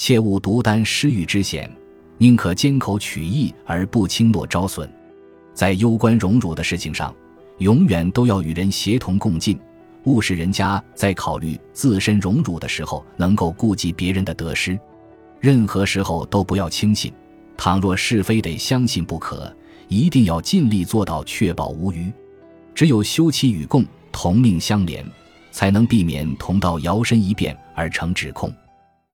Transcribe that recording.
切勿独担失誉之险，宁可缄口取义而不轻诺招损。在攸关荣辱的事情上，永远都要与人协同共进，务使人家在考虑自身荣辱的时候，能够顾及别人的得失。任何时候都不要轻信，倘若是非得相信不可，一定要尽力做到确保无虞。只有休戚与共，同命相连，才能避免同道摇身一变而成指控。